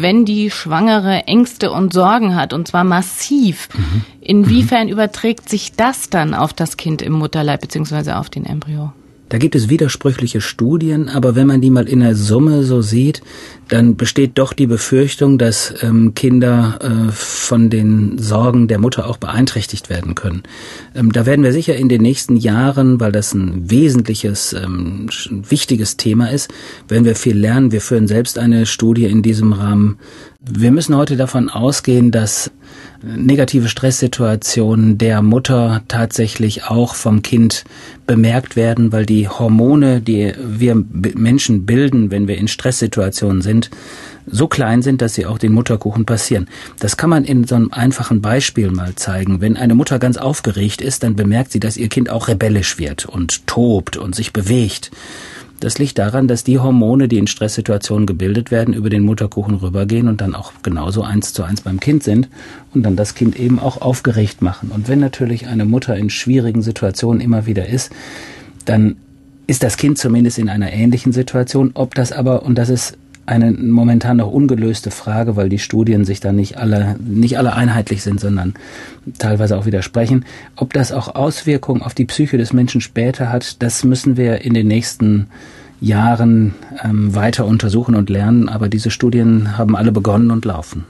wenn die Schwangere Ängste und Sorgen hat, und zwar massiv. Mhm. Inwiefern mhm. überträgt sich das dann auf das Kind im Mutterleib beziehungsweise auf den Embryo? Da gibt es widersprüchliche Studien, aber wenn man die mal in der Summe so sieht, dann besteht doch die Befürchtung, dass ähm, Kinder äh, von den Sorgen der Mutter auch beeinträchtigt werden können. Ähm, da werden wir sicher in den nächsten Jahren, weil das ein wesentliches, ähm, wichtiges Thema ist, werden wir viel lernen. Wir führen selbst eine Studie in diesem Rahmen. Wir müssen heute davon ausgehen, dass negative Stresssituationen der Mutter tatsächlich auch vom Kind bemerkt werden, weil die Hormone, die wir Menschen bilden, wenn wir in Stresssituationen sind, so klein sind, dass sie auch den Mutterkuchen passieren. Das kann man in so einem einfachen Beispiel mal zeigen. Wenn eine Mutter ganz aufgeregt ist, dann bemerkt sie, dass ihr Kind auch rebellisch wird und tobt und sich bewegt. Das liegt daran, dass die Hormone, die in Stresssituationen gebildet werden, über den Mutterkuchen rübergehen und dann auch genauso eins zu eins beim Kind sind und dann das Kind eben auch aufgeregt machen. Und wenn natürlich eine Mutter in schwierigen Situationen immer wieder ist, dann ist das Kind zumindest in einer ähnlichen Situation. Ob das aber, und das ist eine momentan noch ungelöste Frage, weil die Studien sich da nicht alle, nicht alle einheitlich sind, sondern teilweise auch widersprechen. Ob das auch Auswirkungen auf die Psyche des Menschen später hat, das müssen wir in den nächsten Jahren ähm, weiter untersuchen und lernen. Aber diese Studien haben alle begonnen und laufen.